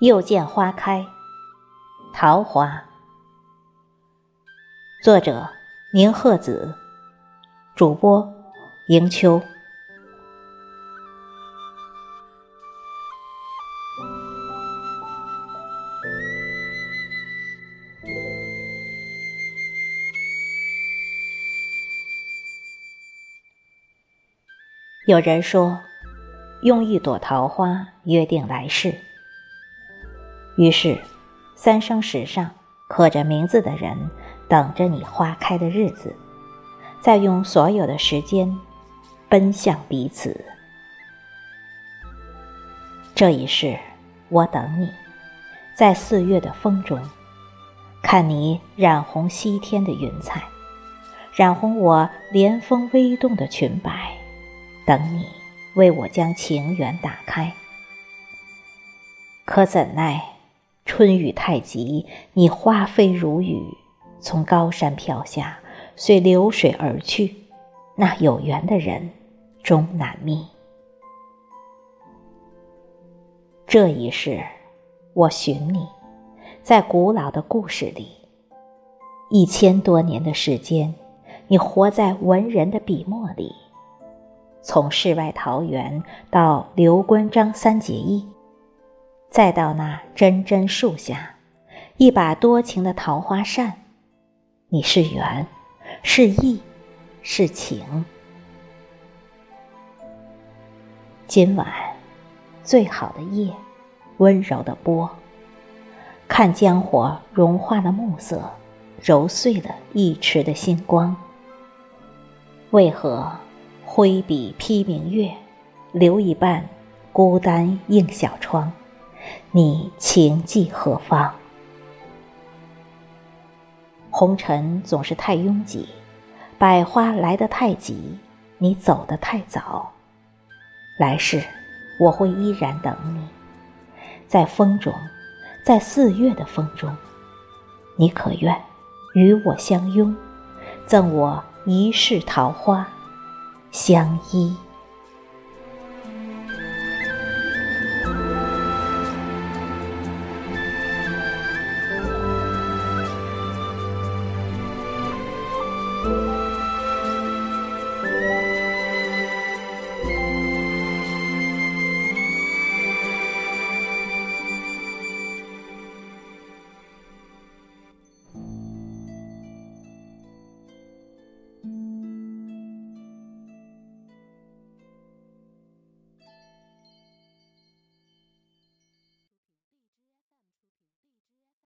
又见花开，桃花。作者：宁鹤子，主播：迎秋。有人说，用一朵桃花约定来世。于是，三生石上刻着名字的人，等着你花开的日子，再用所有的时间奔向彼此。这一世，我等你，在四月的风中，看你染红西天的云彩，染红我连风微动的裙摆。等你为我将情缘打开，可怎奈春雨太急，你花飞如雨，从高山飘下，随流水而去。那有缘的人终难觅。这一世，我寻你，在古老的故事里，一千多年的时间，你活在文人的笔墨里。从世外桃源到刘关张三结义，再到那真真树下，一把多情的桃花扇，你是缘，是意，是情。今晚，最好的夜，温柔的波，看江火融化了暮色，揉碎了一池的星光。为何？挥笔披明月，留一半孤单映小窗。你情寄何方？红尘总是太拥挤，百花来得太急，你走得太早。来世我会依然等你，在风中，在四月的风中，你可愿与我相拥，赠我一世桃花？相依。